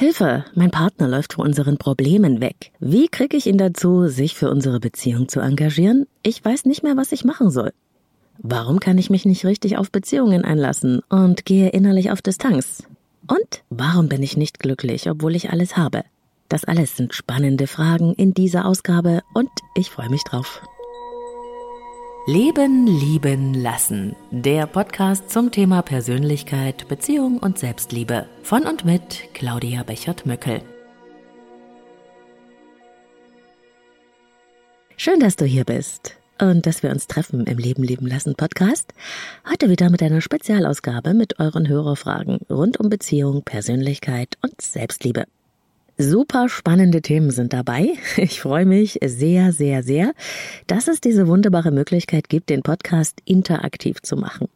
Hilfe, mein Partner läuft vor unseren Problemen weg. Wie kriege ich ihn dazu, sich für unsere Beziehung zu engagieren? Ich weiß nicht mehr, was ich machen soll. Warum kann ich mich nicht richtig auf Beziehungen einlassen und gehe innerlich auf Distanz? Und warum bin ich nicht glücklich, obwohl ich alles habe? Das alles sind spannende Fragen in dieser Ausgabe und ich freue mich drauf. Leben, lieben, lassen. Der Podcast zum Thema Persönlichkeit, Beziehung und Selbstliebe. Von und mit Claudia Bechert-Möckel. Schön, dass du hier bist und dass wir uns treffen im Leben, lieben, lassen Podcast. Heute wieder mit einer Spezialausgabe mit euren Hörerfragen rund um Beziehung, Persönlichkeit und Selbstliebe. Super spannende Themen sind dabei. Ich freue mich sehr, sehr, sehr, dass es diese wunderbare Möglichkeit gibt, den Podcast interaktiv zu machen.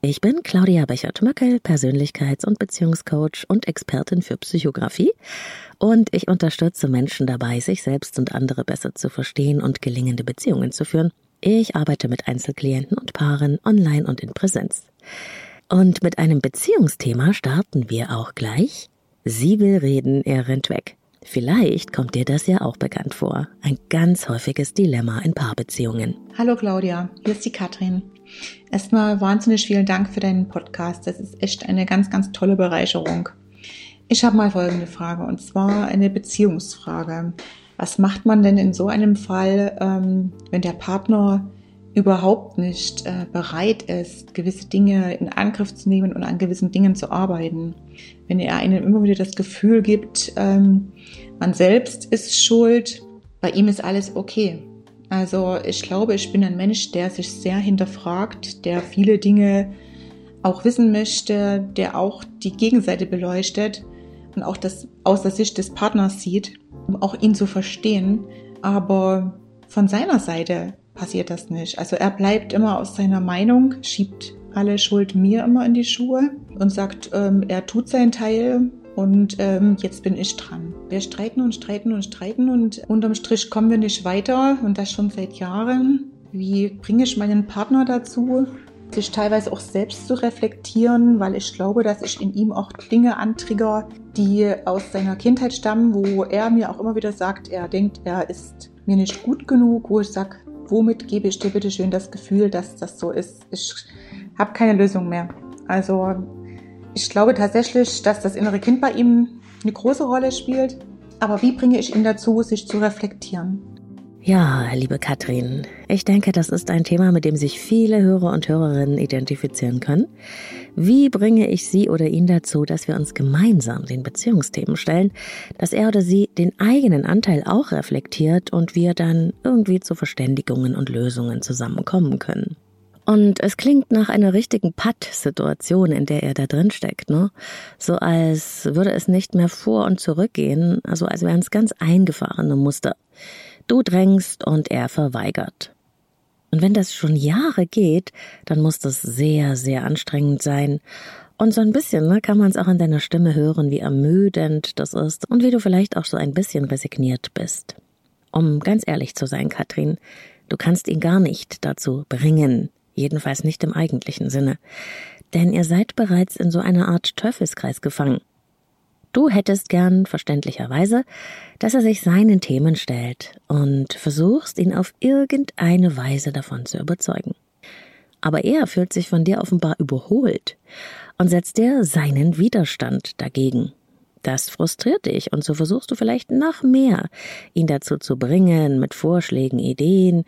Ich bin Claudia Bechert-Möckel, Persönlichkeits- und Beziehungscoach und Expertin für Psychografie und ich unterstütze Menschen dabei, sich selbst und andere besser zu verstehen und gelingende Beziehungen zu führen. Ich arbeite mit Einzelklienten und Paaren online und in Präsenz. Und mit einem Beziehungsthema starten wir auch gleich Sie will reden, er rennt weg. Vielleicht kommt dir das ja auch bekannt vor. Ein ganz häufiges Dilemma in Paarbeziehungen. Hallo Claudia, hier ist die Katrin. Erstmal wahnsinnig vielen Dank für deinen Podcast. Das ist echt eine ganz, ganz tolle Bereicherung. Ich habe mal folgende Frage und zwar eine Beziehungsfrage. Was macht man denn in so einem Fall, ähm, wenn der Partner überhaupt nicht äh, bereit ist, gewisse Dinge in Angriff zu nehmen und an gewissen Dingen zu arbeiten. Wenn er einem immer wieder das Gefühl gibt, ähm, man selbst ist schuld, bei ihm ist alles okay. Also ich glaube, ich bin ein Mensch, der sich sehr hinterfragt, der viele Dinge auch wissen möchte, der auch die Gegenseite beleuchtet und auch das aus der Sicht des Partners sieht, um auch ihn zu verstehen. Aber von seiner Seite passiert das nicht. Also er bleibt immer aus seiner Meinung, schiebt alle Schuld mir immer in die Schuhe und sagt, ähm, er tut seinen Teil und ähm, jetzt bin ich dran. Wir streiten und streiten und streiten und unterm Strich kommen wir nicht weiter und das schon seit Jahren. Wie bringe ich meinen Partner dazu, sich teilweise auch selbst zu reflektieren, weil ich glaube, dass ich in ihm auch Dinge antrigger, die aus seiner Kindheit stammen, wo er mir auch immer wieder sagt, er denkt, er ist mir nicht gut genug, wo ich sage, womit gebe ich dir bitte schön das Gefühl, dass das so ist? Ich habe keine Lösung mehr. Also ich glaube tatsächlich, dass das innere Kind bei ihm eine große Rolle spielt. Aber wie bringe ich ihn dazu, sich zu reflektieren? Ja, liebe Katrin, ich denke, das ist ein Thema, mit dem sich viele Hörer und Hörerinnen identifizieren können. Wie bringe ich sie oder ihn dazu, dass wir uns gemeinsam den Beziehungsthemen stellen, dass er oder sie den eigenen Anteil auch reflektiert und wir dann irgendwie zu Verständigungen und Lösungen zusammenkommen können? Und es klingt nach einer richtigen Patt-Situation, in der er da drin steckt, ne? So als würde es nicht mehr vor und zurück gehen, also als wären es ganz eingefahrene Muster. Du drängst und er verweigert. Und wenn das schon Jahre geht, dann muss das sehr, sehr anstrengend sein. Und so ein bisschen ne, kann man es auch in deiner Stimme hören, wie ermüdend das ist und wie du vielleicht auch so ein bisschen resigniert bist. Um ganz ehrlich zu sein, Katrin, du kannst ihn gar nicht dazu bringen, jedenfalls nicht im eigentlichen Sinne. Denn ihr seid bereits in so einer Art Teufelskreis gefangen. Du hättest gern, verständlicherweise, dass er sich seinen Themen stellt und versuchst, ihn auf irgendeine Weise davon zu überzeugen. Aber er fühlt sich von dir offenbar überholt und setzt dir seinen Widerstand dagegen. Das frustriert dich und so versuchst du vielleicht noch mehr, ihn dazu zu bringen, mit Vorschlägen, Ideen,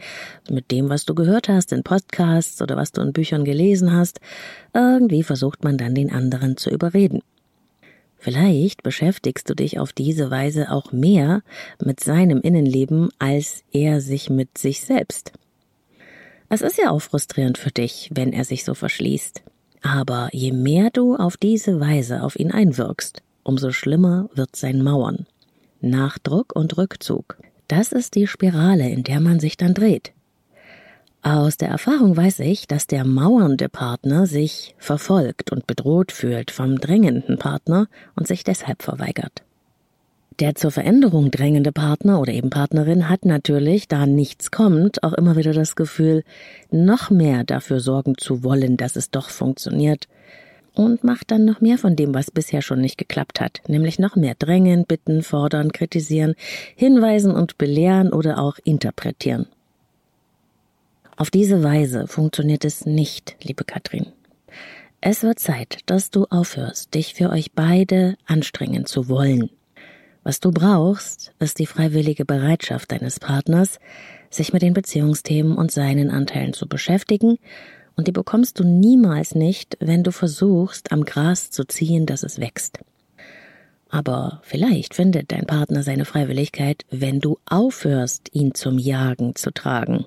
mit dem, was du gehört hast in Podcasts oder was du in Büchern gelesen hast. Irgendwie versucht man dann den anderen zu überreden. Vielleicht beschäftigst du dich auf diese Weise auch mehr mit seinem Innenleben, als er sich mit sich selbst. Es ist ja auch frustrierend für dich, wenn er sich so verschließt. Aber je mehr du auf diese Weise auf ihn einwirkst, umso schlimmer wird sein Mauern. Nachdruck und Rückzug. Das ist die Spirale, in der man sich dann dreht. Aus der Erfahrung weiß ich, dass der mauernde Partner sich verfolgt und bedroht fühlt vom drängenden Partner und sich deshalb verweigert. Der zur Veränderung drängende Partner oder eben Partnerin hat natürlich, da nichts kommt, auch immer wieder das Gefühl, noch mehr dafür sorgen zu wollen, dass es doch funktioniert. und macht dann noch mehr von dem, was bisher schon nicht geklappt hat, nämlich noch mehr drängen, bitten, fordern, kritisieren, hinweisen und belehren oder auch interpretieren. Auf diese Weise funktioniert es nicht, liebe Katrin. Es wird Zeit, dass du aufhörst, dich für euch beide anstrengen zu wollen. Was du brauchst, ist die freiwillige Bereitschaft deines Partners, sich mit den Beziehungsthemen und seinen Anteilen zu beschäftigen und die bekommst du niemals nicht, wenn du versuchst, am Gras zu ziehen, dass es wächst. Aber vielleicht findet dein Partner seine Freiwilligkeit, wenn du aufhörst, ihn zum Jagen zu tragen.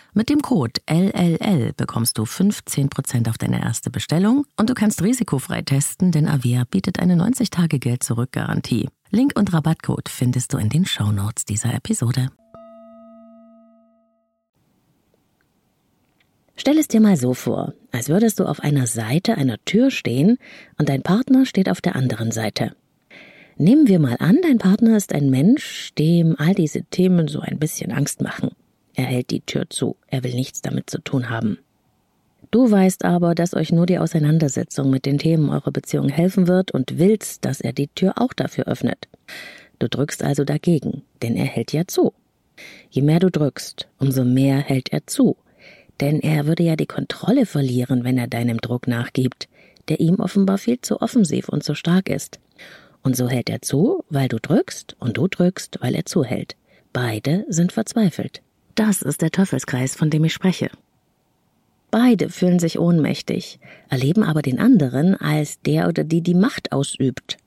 Mit dem Code LLL bekommst du 15% auf deine erste Bestellung und du kannst risikofrei testen, denn Avea bietet eine 90-Tage-Geld-Zurück-Garantie. Link und Rabattcode findest du in den Shownotes dieser Episode. Stell es dir mal so vor, als würdest du auf einer Seite einer Tür stehen und dein Partner steht auf der anderen Seite. Nehmen wir mal an, dein Partner ist ein Mensch, dem all diese Themen so ein bisschen Angst machen. Er hält die Tür zu, er will nichts damit zu tun haben. Du weißt aber, dass euch nur die Auseinandersetzung mit den Themen eurer Beziehung helfen wird und willst, dass er die Tür auch dafür öffnet. Du drückst also dagegen, denn er hält ja zu. Je mehr du drückst, umso mehr hält er zu. Denn er würde ja die Kontrolle verlieren, wenn er deinem Druck nachgibt, der ihm offenbar viel zu offensiv und zu stark ist. Und so hält er zu, weil du drückst, und du drückst, weil er zuhält. Beide sind verzweifelt. Das ist der Teufelskreis, von dem ich spreche. Beide fühlen sich ohnmächtig, erleben aber den anderen als der oder die die Macht ausübt.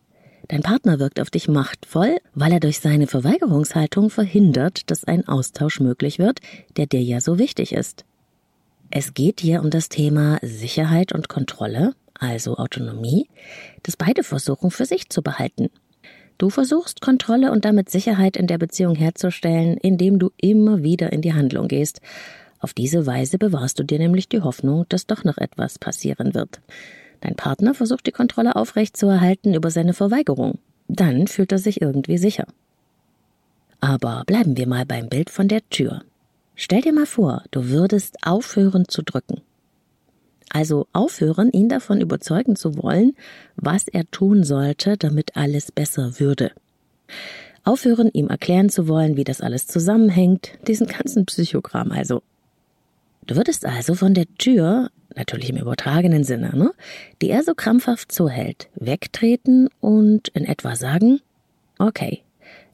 Dein Partner wirkt auf dich machtvoll, weil er durch seine Verweigerungshaltung verhindert, dass ein Austausch möglich wird, der dir ja so wichtig ist. Es geht hier um das Thema Sicherheit und Kontrolle, also Autonomie, das beide versuchen für sich zu behalten. Du versuchst Kontrolle und damit Sicherheit in der Beziehung herzustellen, indem du immer wieder in die Handlung gehst. Auf diese Weise bewahrst du dir nämlich die Hoffnung, dass doch noch etwas passieren wird. Dein Partner versucht die Kontrolle aufrechtzuerhalten über seine Verweigerung. Dann fühlt er sich irgendwie sicher. Aber bleiben wir mal beim Bild von der Tür. Stell dir mal vor, du würdest aufhören zu drücken. Also aufhören, ihn davon überzeugen zu wollen, was er tun sollte, damit alles besser würde. Aufhören, ihm erklären zu wollen, wie das alles zusammenhängt, diesen ganzen Psychogramm also. Du würdest also von der Tür, natürlich im übertragenen Sinne, ne, die er so krampfhaft zuhält, wegtreten und in etwa sagen, okay,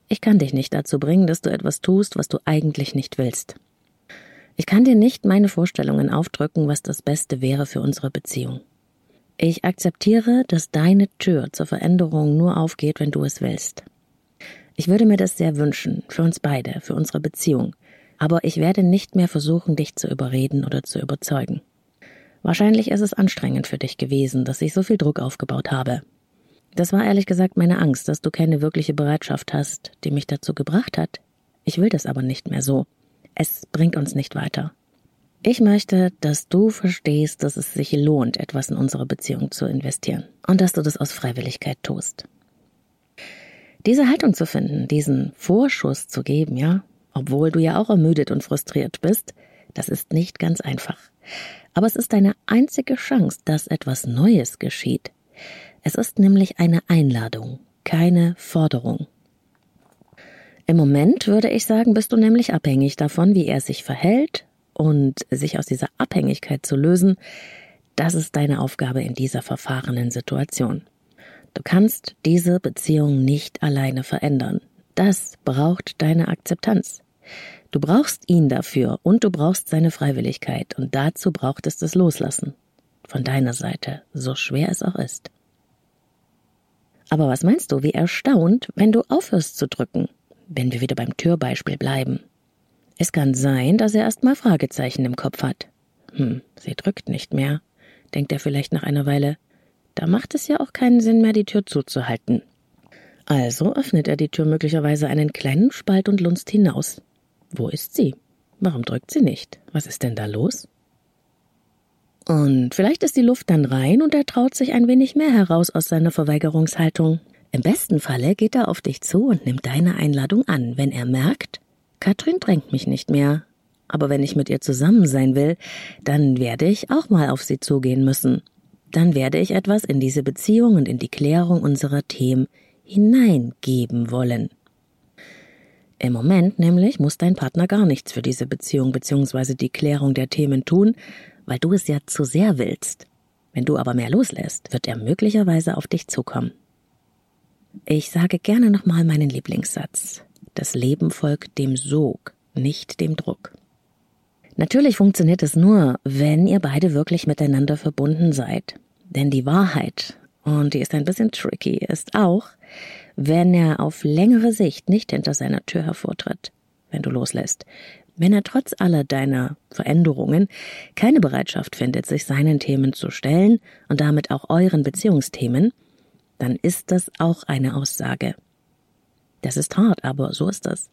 ich kann dich nicht dazu bringen, dass du etwas tust, was du eigentlich nicht willst. Ich kann dir nicht meine Vorstellungen aufdrücken, was das Beste wäre für unsere Beziehung. Ich akzeptiere, dass deine Tür zur Veränderung nur aufgeht, wenn du es willst. Ich würde mir das sehr wünschen, für uns beide, für unsere Beziehung, aber ich werde nicht mehr versuchen, dich zu überreden oder zu überzeugen. Wahrscheinlich ist es anstrengend für dich gewesen, dass ich so viel Druck aufgebaut habe. Das war ehrlich gesagt meine Angst, dass du keine wirkliche Bereitschaft hast, die mich dazu gebracht hat. Ich will das aber nicht mehr so. Es bringt uns nicht weiter. Ich möchte, dass du verstehst, dass es sich lohnt, etwas in unsere Beziehung zu investieren und dass du das aus Freiwilligkeit tust. Diese Haltung zu finden, diesen Vorschuss zu geben, ja, obwohl du ja auch ermüdet und frustriert bist, das ist nicht ganz einfach. aber es ist deine einzige Chance, dass etwas Neues geschieht. Es ist nämlich eine Einladung, keine Forderung. Im Moment würde ich sagen, bist du nämlich abhängig davon, wie er sich verhält, und sich aus dieser Abhängigkeit zu lösen, das ist deine Aufgabe in dieser verfahrenen Situation. Du kannst diese Beziehung nicht alleine verändern. Das braucht deine Akzeptanz. Du brauchst ihn dafür und du brauchst seine Freiwilligkeit und dazu braucht es das Loslassen. Von deiner Seite, so schwer es auch ist. Aber was meinst du, wie erstaunt, wenn du aufhörst zu drücken, wenn wir wieder beim Türbeispiel bleiben? Es kann sein, dass er erst mal Fragezeichen im Kopf hat. Hm, sie drückt nicht mehr, denkt er vielleicht nach einer Weile. Da macht es ja auch keinen Sinn mehr, die Tür zuzuhalten. Also öffnet er die Tür möglicherweise einen kleinen Spalt und lunzt hinaus. Wo ist sie? Warum drückt sie nicht? Was ist denn da los? Und vielleicht ist die Luft dann rein und er traut sich ein wenig mehr heraus aus seiner Verweigerungshaltung. Im besten Falle geht er auf dich zu und nimmt deine Einladung an, wenn er merkt, Katrin drängt mich nicht mehr. Aber wenn ich mit ihr zusammen sein will, dann werde ich auch mal auf sie zugehen müssen. Dann werde ich etwas in diese Beziehung und in die Klärung unserer Themen hineingeben wollen. Im Moment nämlich muss dein Partner gar nichts für diese Beziehung bzw. die Klärung der Themen tun, weil du es ja zu sehr willst. Wenn du aber mehr loslässt, wird er möglicherweise auf dich zukommen. Ich sage gerne nochmal meinen Lieblingssatz. Das Leben folgt dem Sog, nicht dem Druck. Natürlich funktioniert es nur, wenn ihr beide wirklich miteinander verbunden seid. Denn die Wahrheit, und die ist ein bisschen tricky, ist auch, wenn er auf längere Sicht nicht hinter seiner Tür hervortritt, wenn du loslässt, wenn er trotz aller deiner Veränderungen keine Bereitschaft findet, sich seinen Themen zu stellen und damit auch euren Beziehungsthemen, dann ist das auch eine Aussage. Das ist hart, aber so ist das.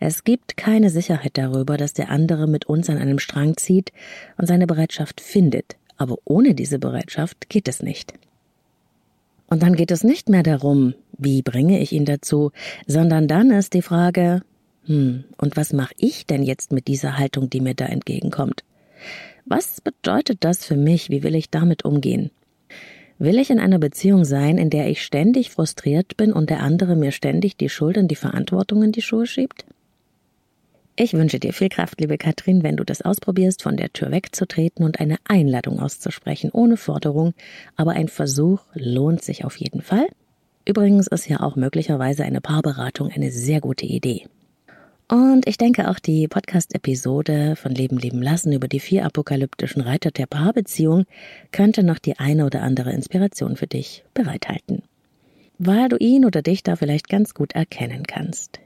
Es gibt keine Sicherheit darüber, dass der andere mit uns an einem Strang zieht und seine Bereitschaft findet, aber ohne diese Bereitschaft geht es nicht. Und dann geht es nicht mehr darum, wie bringe ich ihn dazu, sondern dann ist die Frage, hm, und was mache ich denn jetzt mit dieser Haltung, die mir da entgegenkommt? Was bedeutet das für mich? Wie will ich damit umgehen? Will ich in einer Beziehung sein, in der ich ständig frustriert bin und der andere mir ständig die Schuld und die Verantwortung in die Schuhe schiebt? Ich wünsche dir viel Kraft, liebe Katrin, wenn du das ausprobierst, von der Tür wegzutreten und eine Einladung auszusprechen, ohne Forderung, aber ein Versuch lohnt sich auf jeden Fall. Übrigens ist ja auch möglicherweise eine Paarberatung eine sehr gute Idee. Und ich denke auch die Podcast-Episode von Leben leben lassen über die vier apokalyptischen Reiter der Paarbeziehung könnte noch die eine oder andere Inspiration für dich bereithalten. Weil du ihn oder dich da vielleicht ganz gut erkennen kannst.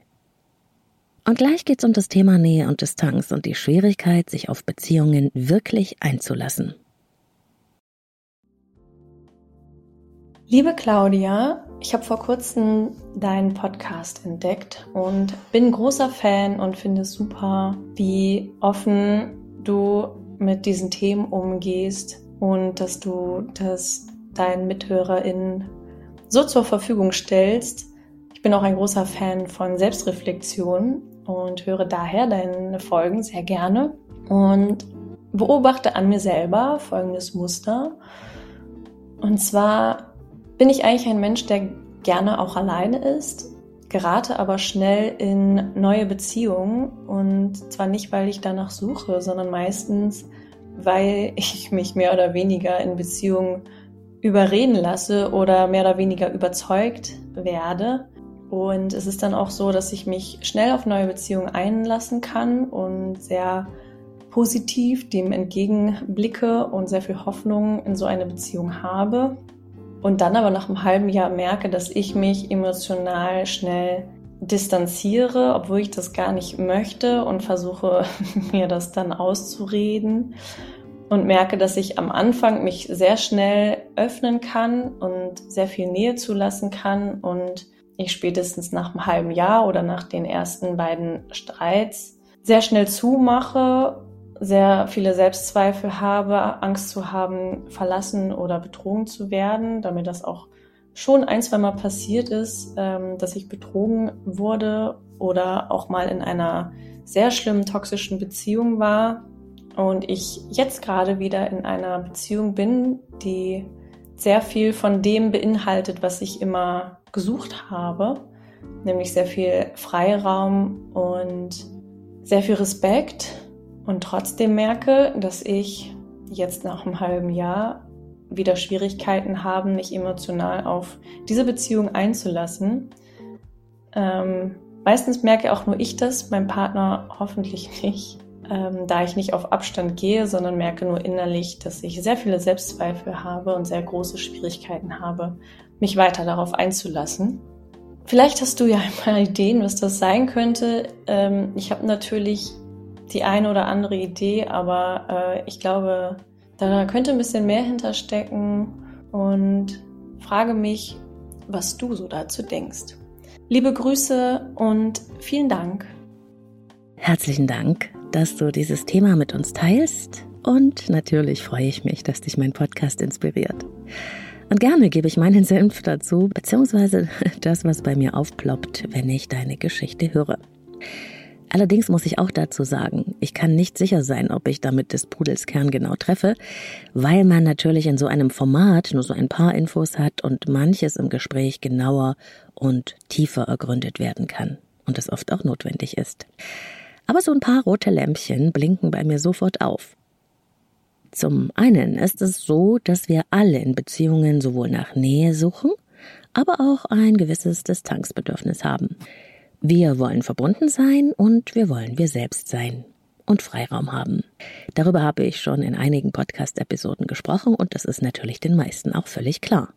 Und gleich geht's um das Thema Nähe und Distanz und die Schwierigkeit, sich auf Beziehungen wirklich einzulassen. Liebe Claudia, ich habe vor kurzem deinen Podcast entdeckt und bin großer Fan und finde es super, wie offen du mit diesen Themen umgehst und dass du das deinen MithörerInnen so zur Verfügung stellst. Ich bin auch ein großer Fan von Selbstreflexion und höre daher deine Folgen sehr gerne und beobachte an mir selber folgendes Muster. Und zwar bin ich eigentlich ein Mensch, der gerne auch alleine ist, gerate aber schnell in neue Beziehungen und zwar nicht, weil ich danach suche, sondern meistens, weil ich mich mehr oder weniger in Beziehungen überreden lasse oder mehr oder weniger überzeugt werde und es ist dann auch so, dass ich mich schnell auf neue Beziehungen einlassen kann und sehr positiv dem entgegenblicke und sehr viel Hoffnung in so eine Beziehung habe. Und dann aber nach einem halben Jahr merke, dass ich mich emotional schnell distanziere, obwohl ich das gar nicht möchte und versuche mir das dann auszureden. Und merke, dass ich am Anfang mich sehr schnell öffnen kann und sehr viel Nähe zulassen kann und ich spätestens nach einem halben Jahr oder nach den ersten beiden Streits sehr schnell zumache, sehr viele Selbstzweifel habe, Angst zu haben, verlassen oder betrogen zu werden, da mir das auch schon ein, zwei Mal passiert ist, ähm, dass ich betrogen wurde oder auch mal in einer sehr schlimmen toxischen Beziehung war und ich jetzt gerade wieder in einer Beziehung bin, die sehr viel von dem beinhaltet, was ich immer gesucht habe, nämlich sehr viel Freiraum und sehr viel Respekt und trotzdem merke, dass ich jetzt nach einem halben Jahr wieder Schwierigkeiten habe, mich emotional auf diese Beziehung einzulassen. Ähm, meistens merke auch nur ich das, mein Partner hoffentlich nicht ähm, da ich nicht auf Abstand gehe, sondern merke nur innerlich, dass ich sehr viele Selbstzweifel habe und sehr große Schwierigkeiten habe, mich weiter darauf einzulassen. Vielleicht hast du ja einmal Ideen, was das sein könnte. Ähm, ich habe natürlich die eine oder andere Idee, aber äh, ich glaube, da könnte ein bisschen mehr hinterstecken und frage mich, was du so dazu denkst. Liebe Grüße und vielen Dank. Herzlichen Dank dass du dieses Thema mit uns teilst. Und natürlich freue ich mich, dass dich mein Podcast inspiriert. Und gerne gebe ich meinen Senf dazu, beziehungsweise das, was bei mir aufploppt, wenn ich deine Geschichte höre. Allerdings muss ich auch dazu sagen, ich kann nicht sicher sein, ob ich damit des Pudels Kern genau treffe, weil man natürlich in so einem Format nur so ein paar Infos hat und manches im Gespräch genauer und tiefer ergründet werden kann und es oft auch notwendig ist. Aber so ein paar rote Lämpchen blinken bei mir sofort auf. Zum einen ist es so, dass wir alle in Beziehungen sowohl nach Nähe suchen, aber auch ein gewisses Distanzbedürfnis haben. Wir wollen verbunden sein und wir wollen wir selbst sein und Freiraum haben. Darüber habe ich schon in einigen Podcast-Episoden gesprochen und das ist natürlich den meisten auch völlig klar.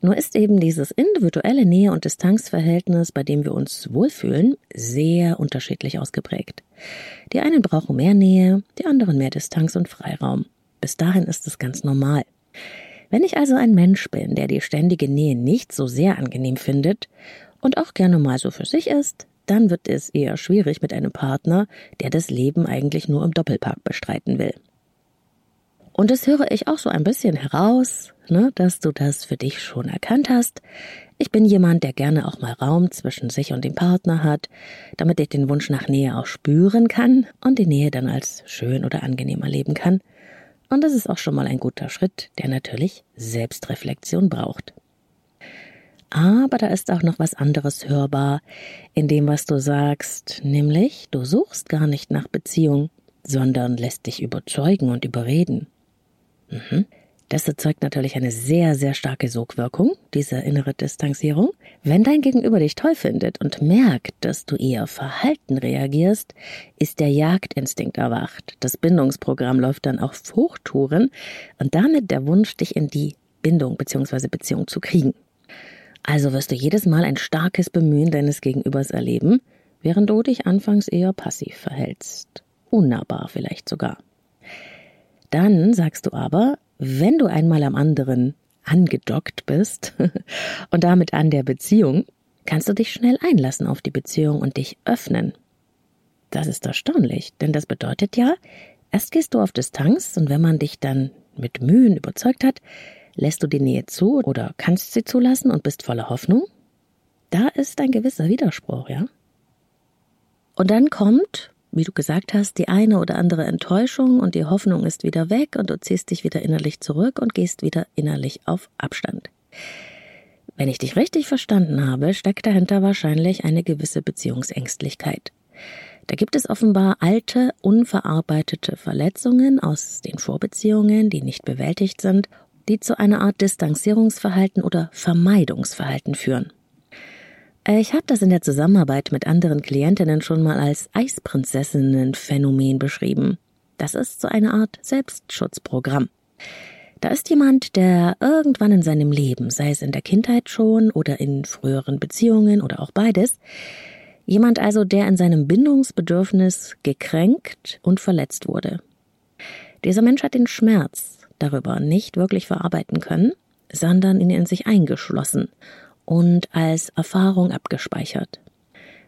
Nur ist eben dieses individuelle Nähe- und Distanzverhältnis, bei dem wir uns wohlfühlen, sehr unterschiedlich ausgeprägt. Die einen brauchen mehr Nähe, die anderen mehr Distanz und Freiraum. Bis dahin ist es ganz normal. Wenn ich also ein Mensch bin, der die ständige Nähe nicht so sehr angenehm findet und auch gerne mal so für sich ist, dann wird es eher schwierig mit einem Partner, der das Leben eigentlich nur im Doppelpark bestreiten will. Und das höre ich auch so ein bisschen heraus, ne, dass du das für dich schon erkannt hast. Ich bin jemand, der gerne auch mal Raum zwischen sich und dem Partner hat, damit ich den Wunsch nach Nähe auch spüren kann und die Nähe dann als schön oder angenehm erleben kann. Und das ist auch schon mal ein guter Schritt, der natürlich Selbstreflexion braucht. Aber da ist auch noch was anderes hörbar in dem, was du sagst, nämlich du suchst gar nicht nach Beziehung, sondern lässt dich überzeugen und überreden. Mhm. Das erzeugt natürlich eine sehr, sehr starke Sogwirkung, diese innere Distanzierung. Wenn dein Gegenüber dich toll findet und merkt, dass du eher verhalten reagierst, ist der Jagdinstinkt erwacht. Das Bindungsprogramm läuft dann auf Hochtouren und damit der Wunsch, dich in die Bindung bzw. Beziehung zu kriegen. Also wirst du jedes Mal ein starkes Bemühen deines Gegenübers erleben, während du dich anfangs eher passiv verhältst. Unnahbar vielleicht sogar. Dann sagst du aber, wenn du einmal am anderen angedockt bist und damit an der Beziehung, kannst du dich schnell einlassen auf die Beziehung und dich öffnen. Das ist erstaunlich, denn das bedeutet ja, erst gehst du auf Distanz und wenn man dich dann mit Mühen überzeugt hat, lässt du die Nähe zu oder kannst sie zulassen und bist voller Hoffnung. Da ist ein gewisser Widerspruch, ja? Und dann kommt, wie du gesagt hast, die eine oder andere Enttäuschung und die Hoffnung ist wieder weg und du ziehst dich wieder innerlich zurück und gehst wieder innerlich auf Abstand. Wenn ich dich richtig verstanden habe, steckt dahinter wahrscheinlich eine gewisse Beziehungsängstlichkeit. Da gibt es offenbar alte, unverarbeitete Verletzungen aus den Vorbeziehungen, die nicht bewältigt sind, die zu einer Art Distanzierungsverhalten oder Vermeidungsverhalten führen. Äh, ich habe das in der Zusammenarbeit mit anderen Klientinnen schon mal als Eisprinzessinnen-Phänomen beschrieben. Das ist so eine Art Selbstschutzprogramm. Da ist jemand, der irgendwann in seinem Leben, sei es in der Kindheit schon oder in früheren Beziehungen oder auch beides, jemand also, der in seinem Bindungsbedürfnis gekränkt und verletzt wurde. Dieser Mensch hat den Schmerz darüber nicht wirklich verarbeiten können, sondern ihn in sich eingeschlossen und als Erfahrung abgespeichert.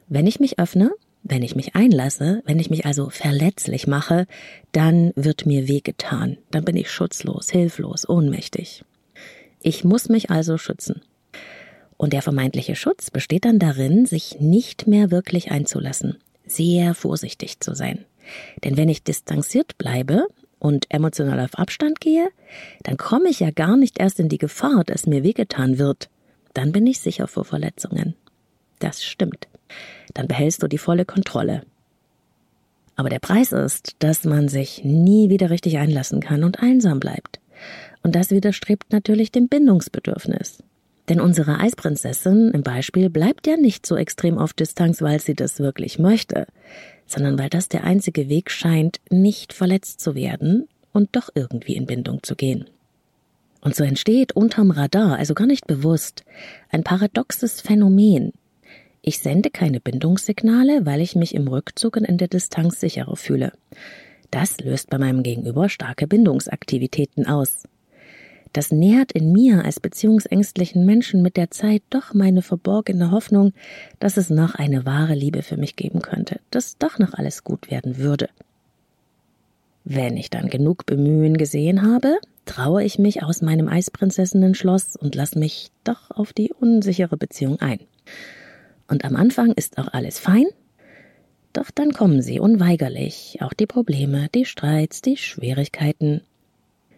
Wenn ich mich öffne, wenn ich mich einlasse, wenn ich mich also verletzlich mache, dann wird mir wehgetan, dann bin ich schutzlos, hilflos, ohnmächtig. Ich muss mich also schützen. Und der vermeintliche Schutz besteht dann darin, sich nicht mehr wirklich einzulassen, sehr vorsichtig zu sein, Denn wenn ich distanziert bleibe und emotional auf Abstand gehe, dann komme ich ja gar nicht erst in die Gefahr, dass mir wehgetan wird. Dann bin ich sicher vor Verletzungen. Das stimmt. Dann behältst du die volle Kontrolle. Aber der Preis ist, dass man sich nie wieder richtig einlassen kann und einsam bleibt. Und das widerstrebt natürlich dem Bindungsbedürfnis. Denn unsere Eisprinzessin im Beispiel bleibt ja nicht so extrem auf Distanz, weil sie das wirklich möchte, sondern weil das der einzige Weg scheint, nicht verletzt zu werden und doch irgendwie in Bindung zu gehen. Und so entsteht unterm Radar, also gar nicht bewusst, ein paradoxes Phänomen. Ich sende keine Bindungssignale, weil ich mich im Rückzug und in der Distanz sicherer fühle. Das löst bei meinem Gegenüber starke Bindungsaktivitäten aus. Das nährt in mir als beziehungsängstlichen Menschen mit der Zeit doch meine verborgene Hoffnung, dass es noch eine wahre Liebe für mich geben könnte, dass doch noch alles gut werden würde. Wenn ich dann genug Bemühen gesehen habe, traue ich mich aus meinem Eisprinzessinnen-Schloss und lass mich doch auf die unsichere Beziehung ein. Und am Anfang ist auch alles fein, doch dann kommen sie unweigerlich, auch die Probleme, die Streits, die Schwierigkeiten,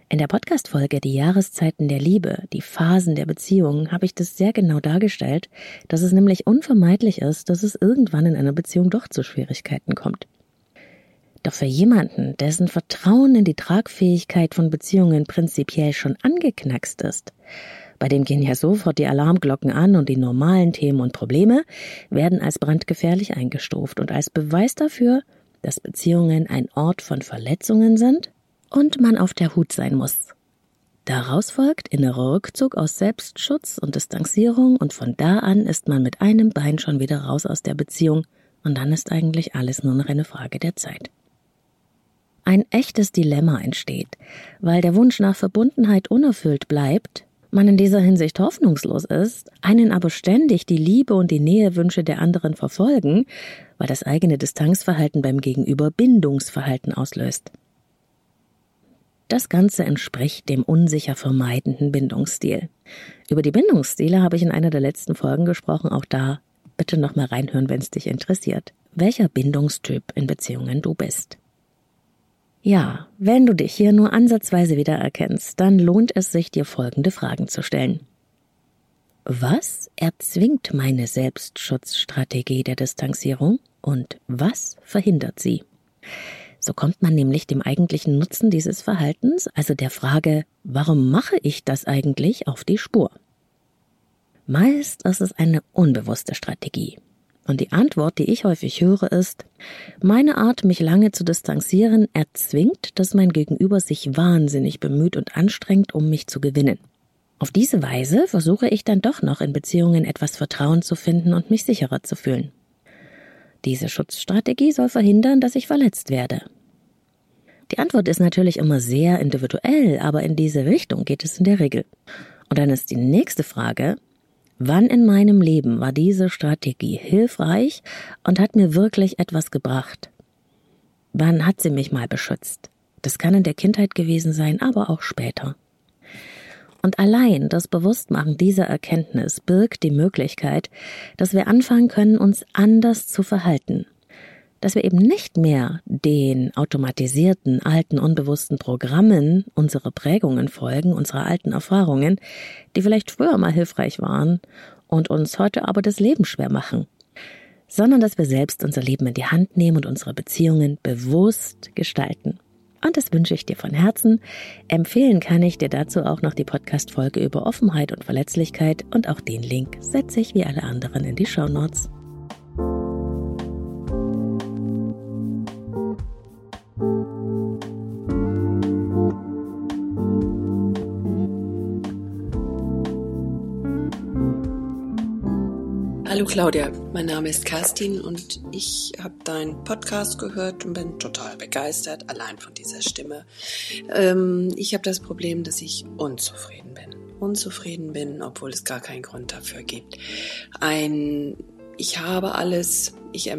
in der Podcast-Folge Die Jahreszeiten der Liebe, die Phasen der Beziehung, habe ich das sehr genau dargestellt, dass es nämlich unvermeidlich ist, dass es irgendwann in einer Beziehung doch zu Schwierigkeiten kommt. Doch für jemanden, dessen Vertrauen in die Tragfähigkeit von Beziehungen prinzipiell schon angeknackst ist, bei dem gehen ja sofort die Alarmglocken an und die normalen Themen und Probleme werden als brandgefährlich eingestuft und als Beweis dafür, dass Beziehungen ein Ort von Verletzungen sind und man auf der Hut sein muss. Daraus folgt innerer Rückzug aus Selbstschutz und Distanzierung und von da an ist man mit einem Bein schon wieder raus aus der Beziehung und dann ist eigentlich alles nur noch eine Frage der Zeit. Ein echtes Dilemma entsteht, weil der Wunsch nach Verbundenheit unerfüllt bleibt, man in dieser Hinsicht hoffnungslos ist, einen aber ständig die Liebe und die Nähewünsche der anderen verfolgen, weil das eigene Distanzverhalten beim Gegenüber Bindungsverhalten auslöst. Das Ganze entspricht dem unsicher vermeidenden Bindungsstil. Über die Bindungsstile habe ich in einer der letzten Folgen gesprochen, auch da bitte nochmal reinhören, wenn es dich interessiert. Welcher Bindungstyp in Beziehungen du bist. Ja, wenn du dich hier nur ansatzweise wiedererkennst, dann lohnt es sich, dir folgende Fragen zu stellen. Was erzwingt meine Selbstschutzstrategie der Distanzierung und was verhindert sie? So kommt man nämlich dem eigentlichen Nutzen dieses Verhaltens, also der Frage, warum mache ich das eigentlich, auf die Spur. Meist ist es eine unbewusste Strategie. Und die Antwort, die ich häufig höre, ist, meine Art, mich lange zu distanzieren, erzwingt, dass mein Gegenüber sich wahnsinnig bemüht und anstrengt, um mich zu gewinnen. Auf diese Weise versuche ich dann doch noch in Beziehungen etwas Vertrauen zu finden und mich sicherer zu fühlen. Diese Schutzstrategie soll verhindern, dass ich verletzt werde. Die Antwort ist natürlich immer sehr individuell, aber in diese Richtung geht es in der Regel. Und dann ist die nächste Frage, wann in meinem Leben war diese Strategie hilfreich und hat mir wirklich etwas gebracht? Wann hat sie mich mal beschützt? Das kann in der Kindheit gewesen sein, aber auch später. Und allein das Bewusstmachen dieser Erkenntnis birgt die Möglichkeit, dass wir anfangen können, uns anders zu verhalten. Dass wir eben nicht mehr den automatisierten, alten, unbewussten Programmen unserer Prägungen folgen, unserer alten Erfahrungen, die vielleicht früher mal hilfreich waren und uns heute aber das Leben schwer machen, sondern dass wir selbst unser Leben in die Hand nehmen und unsere Beziehungen bewusst gestalten. Und das wünsche ich dir von Herzen. Empfehlen kann ich dir dazu auch noch die Podcast-Folge über Offenheit und Verletzlichkeit und auch den Link setze ich wie alle anderen in die Show Notes. Hallo Claudia, mein Name ist Kerstin und ich habe deinen Podcast gehört und bin total begeistert, allein von dieser Stimme. Ähm, ich habe das Problem, dass ich unzufrieden bin. Unzufrieden bin, obwohl es gar keinen Grund dafür gibt. Ein, ich habe alles, ich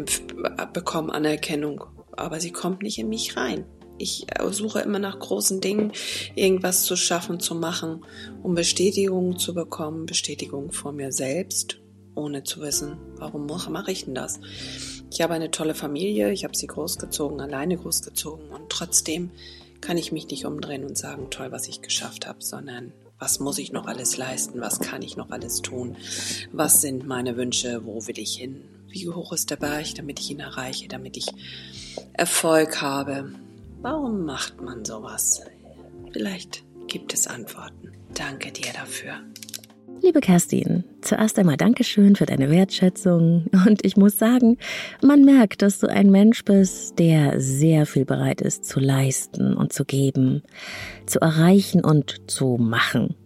bekomme Anerkennung, aber sie kommt nicht in mich rein. Ich suche immer nach großen Dingen, irgendwas zu schaffen, zu machen, um Bestätigung zu bekommen, Bestätigung vor mir selbst ohne zu wissen, warum mache ich denn das? Ich habe eine tolle Familie, ich habe sie großgezogen, alleine großgezogen und trotzdem kann ich mich nicht umdrehen und sagen, toll, was ich geschafft habe, sondern was muss ich noch alles leisten, was kann ich noch alles tun, was sind meine Wünsche, wo will ich hin, wie hoch ist der Berg, damit ich ihn erreiche, damit ich Erfolg habe. Warum macht man sowas? Vielleicht gibt es Antworten. Danke dir dafür. Liebe Kerstin, zuerst einmal Dankeschön für deine Wertschätzung. Und ich muss sagen, man merkt, dass du ein Mensch bist, der sehr viel bereit ist zu leisten und zu geben, zu erreichen und zu machen.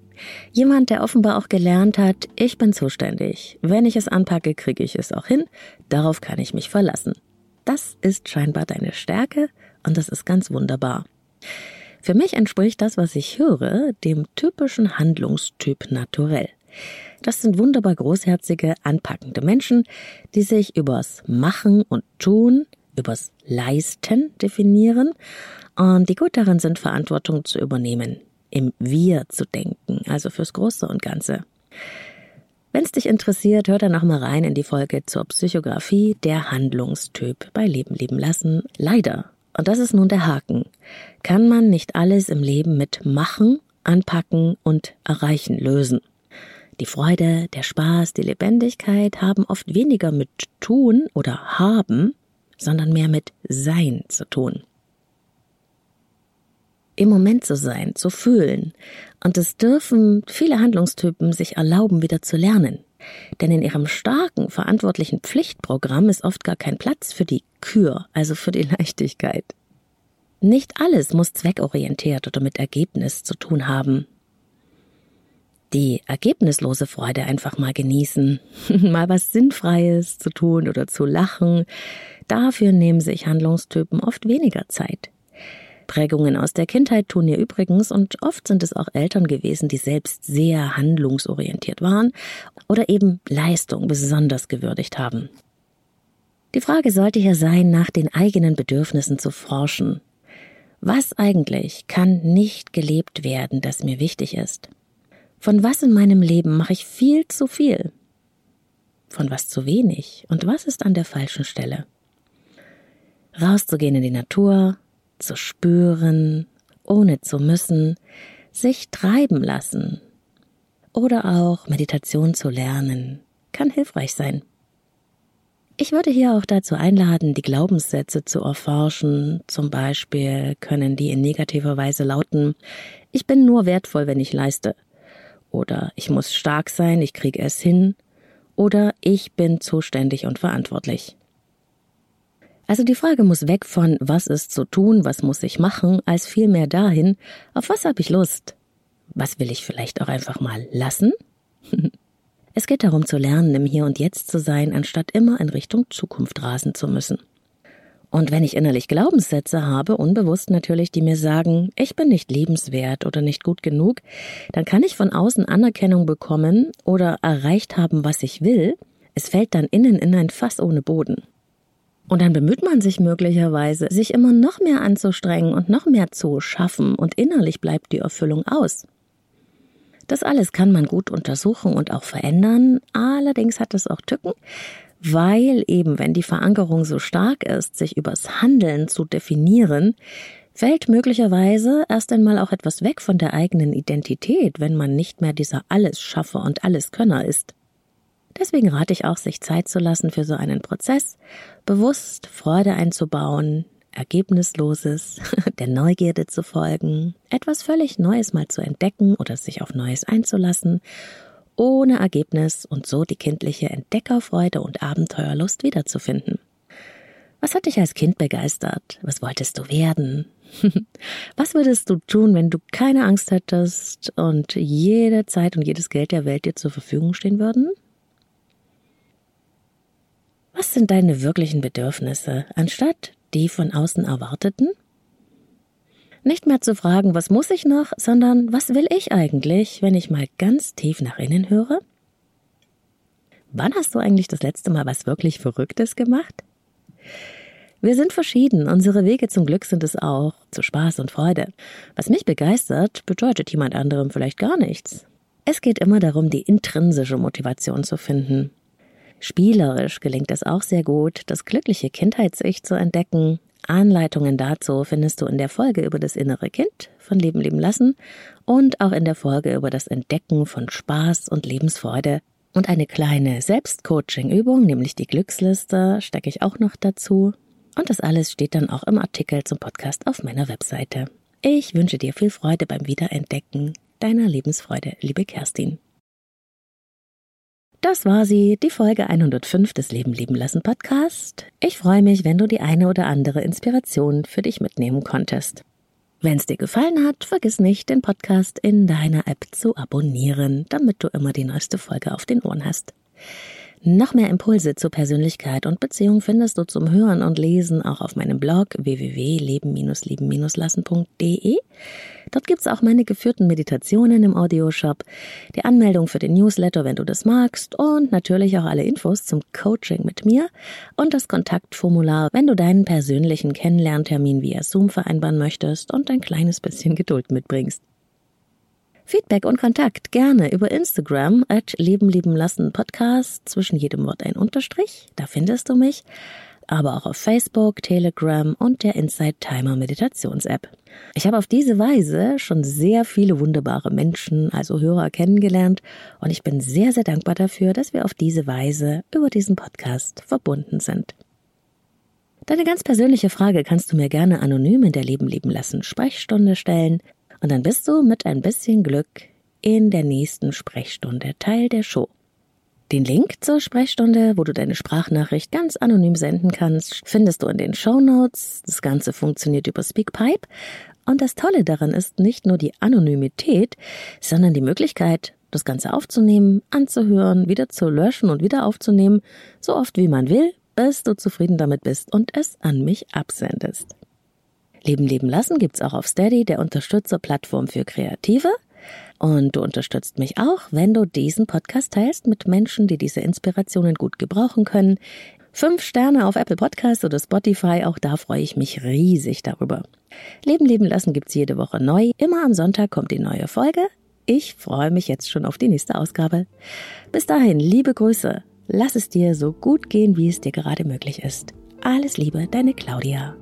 Jemand, der offenbar auch gelernt hat, ich bin zuständig. Wenn ich es anpacke, kriege ich es auch hin. Darauf kann ich mich verlassen. Das ist scheinbar deine Stärke und das ist ganz wunderbar. Für mich entspricht das, was ich höre, dem typischen Handlungstyp naturell. Das sind wunderbar großherzige, anpackende Menschen, die sich übers Machen und Tun, übers Leisten definieren und die gut darin sind, Verantwortung zu übernehmen, im Wir zu denken, also fürs Große und Ganze. Wenn es dich interessiert, hör dann noch mal rein in die Folge zur Psychografie der Handlungstyp bei Leben leben lassen. Leider, und das ist nun der Haken, kann man nicht alles im Leben mit machen, anpacken und erreichen lösen. Die Freude, der Spaß, die Lebendigkeit haben oft weniger mit tun oder haben, sondern mehr mit sein zu tun. Im Moment zu sein, zu fühlen. Und es dürfen viele Handlungstypen sich erlauben, wieder zu lernen. Denn in ihrem starken, verantwortlichen Pflichtprogramm ist oft gar kein Platz für die Kür, also für die Leichtigkeit. Nicht alles muss zweckorientiert oder mit Ergebnis zu tun haben die ergebnislose Freude einfach mal genießen, mal was Sinnfreies zu tun oder zu lachen. Dafür nehmen sich Handlungstypen oft weniger Zeit. Prägungen aus der Kindheit tun ihr übrigens und oft sind es auch Eltern gewesen, die selbst sehr handlungsorientiert waren oder eben Leistung besonders gewürdigt haben. Die Frage sollte hier sein, nach den eigenen Bedürfnissen zu forschen. Was eigentlich kann nicht gelebt werden, das mir wichtig ist? Von was in meinem Leben mache ich viel zu viel? Von was zu wenig? Und was ist an der falschen Stelle? Rauszugehen in die Natur, zu spüren, ohne zu müssen, sich treiben lassen. Oder auch Meditation zu lernen, kann hilfreich sein. Ich würde hier auch dazu einladen, die Glaubenssätze zu erforschen. Zum Beispiel können die in negativer Weise lauten, ich bin nur wertvoll, wenn ich leiste oder ich muss stark sein, ich kriege es hin oder ich bin zuständig und verantwortlich. Also die Frage muss weg von was ist zu tun, was muss ich machen, als vielmehr dahin, auf was habe ich Lust? Was will ich vielleicht auch einfach mal lassen? es geht darum zu lernen, im Hier und Jetzt zu sein, anstatt immer in Richtung Zukunft rasen zu müssen. Und wenn ich innerlich Glaubenssätze habe, unbewusst natürlich, die mir sagen, ich bin nicht lebenswert oder nicht gut genug, dann kann ich von außen Anerkennung bekommen oder erreicht haben, was ich will. Es fällt dann innen in ein Fass ohne Boden. Und dann bemüht man sich möglicherweise, sich immer noch mehr anzustrengen und noch mehr zu schaffen, und innerlich bleibt die Erfüllung aus. Das alles kann man gut untersuchen und auch verändern, allerdings hat es auch Tücken, weil eben, wenn die Verankerung so stark ist, sich übers Handeln zu definieren, fällt möglicherweise erst einmal auch etwas weg von der eigenen Identität, wenn man nicht mehr dieser Allesschaffer und Alleskönner ist. Deswegen rate ich auch, sich Zeit zu lassen für so einen Prozess, bewusst Freude einzubauen, Ergebnisloses, der Neugierde zu folgen, etwas völlig Neues mal zu entdecken oder sich auf Neues einzulassen ohne Ergebnis und so die kindliche Entdeckerfreude und Abenteuerlust wiederzufinden. Was hat dich als Kind begeistert? Was wolltest du werden? Was würdest du tun, wenn du keine Angst hättest und jede Zeit und jedes Geld der Welt dir zur Verfügung stehen würden? Was sind deine wirklichen Bedürfnisse, anstatt die von außen erwarteten? Nicht mehr zu fragen, was muss ich noch, sondern was will ich eigentlich, wenn ich mal ganz tief nach innen höre? Wann hast du eigentlich das letzte Mal was wirklich Verrücktes gemacht? Wir sind verschieden, unsere Wege zum Glück sind es auch, zu Spaß und Freude. Was mich begeistert, bedeutet jemand anderem vielleicht gar nichts. Es geht immer darum, die intrinsische Motivation zu finden. Spielerisch gelingt es auch sehr gut, das glückliche Kindheits-Ich zu entdecken. Anleitungen dazu findest du in der Folge über das innere Kind von Leben leben lassen und auch in der Folge über das Entdecken von Spaß und Lebensfreude. Und eine kleine Selbstcoaching-Übung, nämlich die Glücksliste, stecke ich auch noch dazu. Und das alles steht dann auch im Artikel zum Podcast auf meiner Webseite. Ich wünsche dir viel Freude beim Wiederentdecken deiner Lebensfreude, liebe Kerstin. Das war sie, die Folge 105 des Leben leben lassen Podcast. Ich freue mich, wenn du die eine oder andere Inspiration für dich mitnehmen konntest. Wenn es dir gefallen hat, vergiss nicht, den Podcast in deiner App zu abonnieren, damit du immer die neueste Folge auf den Ohren hast. Noch mehr Impulse zur Persönlichkeit und Beziehung findest du zum Hören und Lesen auch auf meinem Blog www.leben-lieben-lassen.de. Dort gibt's auch meine geführten Meditationen im Audioshop, die Anmeldung für den Newsletter, wenn du das magst, und natürlich auch alle Infos zum Coaching mit mir und das Kontaktformular, wenn du deinen persönlichen Kennenlerntermin via Zoom vereinbaren möchtest und ein kleines bisschen Geduld mitbringst. Feedback und Kontakt gerne über Instagram at Leben lieben lassen Podcast, zwischen jedem Wort ein Unterstrich, da findest du mich, aber auch auf Facebook, Telegram und der Inside Timer Meditations App. Ich habe auf diese Weise schon sehr viele wunderbare Menschen, also Hörer kennengelernt und ich bin sehr, sehr dankbar dafür, dass wir auf diese Weise über diesen Podcast verbunden sind. Deine ganz persönliche Frage kannst du mir gerne anonym in der Leben leben lassen Sprechstunde stellen. Und dann bist du mit ein bisschen Glück in der nächsten Sprechstunde Teil der Show. Den Link zur Sprechstunde, wo du deine Sprachnachricht ganz anonym senden kannst, findest du in den Show Notes. Das Ganze funktioniert über Speakpipe. Und das Tolle daran ist nicht nur die Anonymität, sondern die Möglichkeit, das Ganze aufzunehmen, anzuhören, wieder zu löschen und wieder aufzunehmen, so oft wie man will, bis du zufrieden damit bist und es an mich absendest. Leben leben lassen gibt's auch auf Steady, der Unterstützerplattform für Kreative. Und du unterstützt mich auch, wenn du diesen Podcast teilst mit Menschen, die diese Inspirationen gut gebrauchen können. Fünf Sterne auf Apple Podcast oder Spotify, auch da freue ich mich riesig darüber. Leben leben lassen gibt's jede Woche neu. Immer am Sonntag kommt die neue Folge. Ich freue mich jetzt schon auf die nächste Ausgabe. Bis dahin, liebe Grüße. Lass es dir so gut gehen, wie es dir gerade möglich ist. Alles Liebe, deine Claudia.